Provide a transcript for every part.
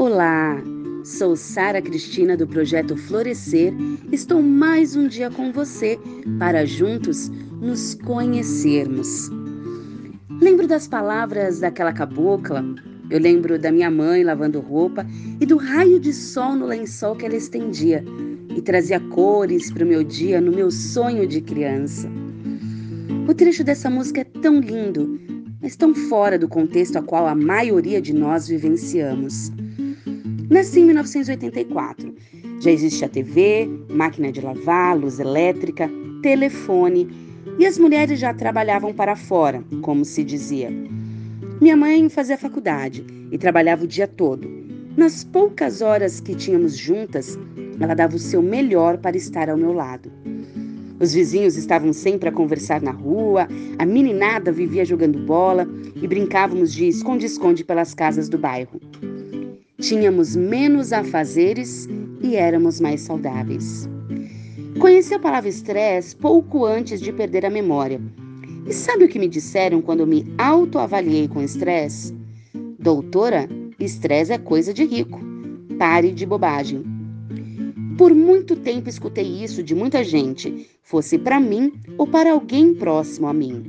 Olá, sou Sara Cristina do projeto Florescer. Estou mais um dia com você para juntos nos conhecermos. Lembro das palavras daquela cabocla, eu lembro da minha mãe lavando roupa e do raio de sol no lençol que ela estendia e trazia cores para o meu dia no meu sonho de criança. O trecho dessa música é tão lindo, mas tão fora do contexto a qual a maioria de nós vivenciamos. Nasci em 1984. Já existe a TV, máquina de lavar, luz elétrica, telefone e as mulheres já trabalhavam para fora, como se dizia. Minha mãe fazia faculdade e trabalhava o dia todo. Nas poucas horas que tínhamos juntas, ela dava o seu melhor para estar ao meu lado. Os vizinhos estavam sempre a conversar na rua, a meninada vivia jogando bola e brincávamos de esconde-esconde pelas casas do bairro. Tínhamos menos afazeres e éramos mais saudáveis. Conheci a palavra estresse pouco antes de perder a memória. E sabe o que me disseram quando me autoavaliei com estresse? Doutora, estresse é coisa de rico. Pare de bobagem. Por muito tempo escutei isso de muita gente, fosse para mim ou para alguém próximo a mim.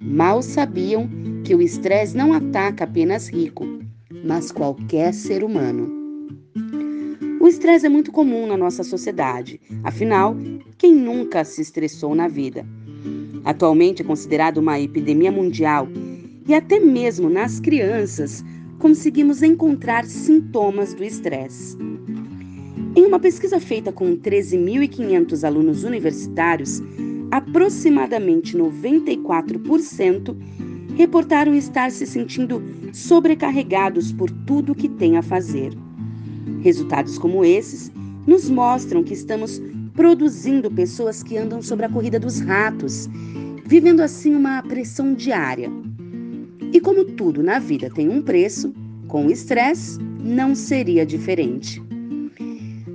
Mal sabiam que o estresse não ataca apenas rico, mas qualquer ser humano. O estresse é muito comum na nossa sociedade, afinal, quem nunca se estressou na vida? Atualmente é considerado uma epidemia mundial e até mesmo nas crianças conseguimos encontrar sintomas do estresse. Em uma pesquisa feita com 13.500 alunos universitários, aproximadamente 94% reportaram estar se sentindo sobrecarregados por tudo que têm a fazer. Resultados como esses nos mostram que estamos produzindo pessoas que andam sobre a corrida dos ratos, vivendo assim uma pressão diária. E como tudo na vida tem um preço, com o estresse não seria diferente.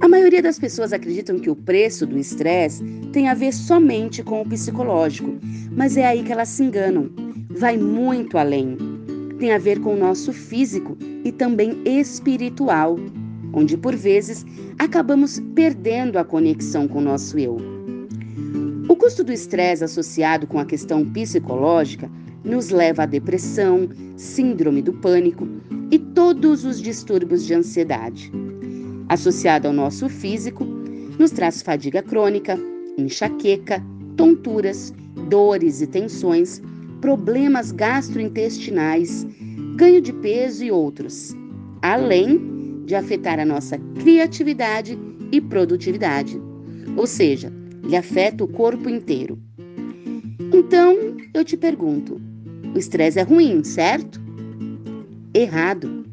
A maioria das pessoas acreditam que o preço do estresse tem a ver somente com o psicológico, mas é aí que elas se enganam vai muito além. Tem a ver com o nosso físico e também espiritual, onde por vezes acabamos perdendo a conexão com o nosso eu. O custo do estresse associado com a questão psicológica nos leva à depressão, síndrome do pânico e todos os distúrbios de ansiedade. Associado ao nosso físico, nos traz fadiga crônica, enxaqueca, tonturas, dores e tensões problemas gastrointestinais, ganho de peso e outros, além de afetar a nossa criatividade e produtividade. Ou seja, ele afeta o corpo inteiro. Então, eu te pergunto: o estresse é ruim, certo? Errado.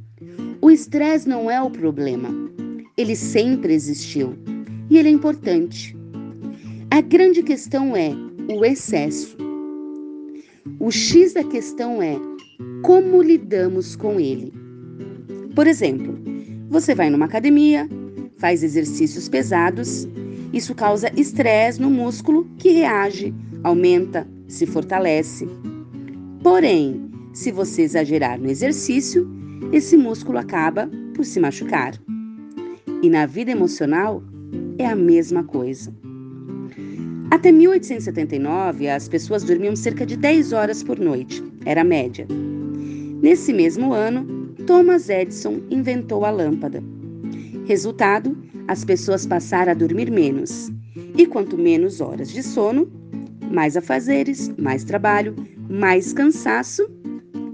O estresse não é o problema. Ele sempre existiu e ele é importante. A grande questão é o excesso. O X da questão é como lidamos com ele. Por exemplo, você vai numa academia, faz exercícios pesados, isso causa estresse no músculo que reage, aumenta, se fortalece. Porém, se você exagerar no exercício, esse músculo acaba por se machucar. E na vida emocional é a mesma coisa. Até 1879, as pessoas dormiam cerca de 10 horas por noite, era a média. Nesse mesmo ano, Thomas Edison inventou a lâmpada. Resultado, as pessoas passaram a dormir menos. E quanto menos horas de sono, mais afazeres, mais trabalho, mais cansaço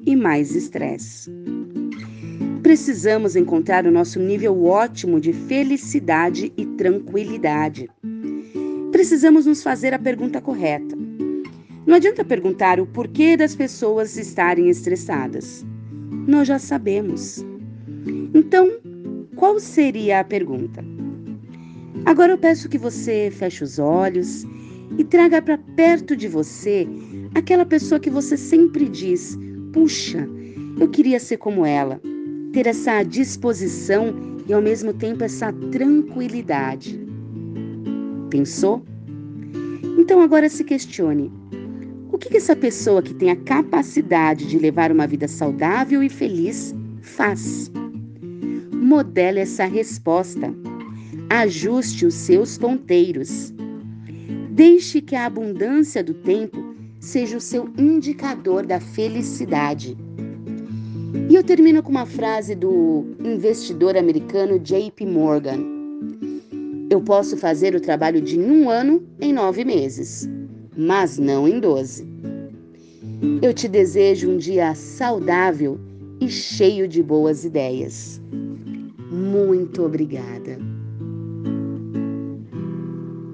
e mais estresse. Precisamos encontrar o nosso nível ótimo de felicidade e tranquilidade precisamos nos fazer a pergunta correta. Não adianta perguntar o porquê das pessoas estarem estressadas. Nós já sabemos. Então, qual seria a pergunta? Agora eu peço que você feche os olhos e traga para perto de você aquela pessoa que você sempre diz: puxa, eu queria ser como ela, ter essa disposição e ao mesmo tempo essa tranquilidade. Pensou? Então agora se questione: o que, essa pessoa que tem a capacidade de levar uma vida saudável e feliz faz? modele essa resposta. Ajuste os seus ponteiros. Deixe que a abundância do tempo seja o seu indicador da felicidade. E eu termino com uma frase do investidor americano JP Morgan. Eu posso fazer o trabalho de um ano em nove meses, mas não em doze. Eu te desejo um dia saudável e cheio de boas ideias. Muito obrigada.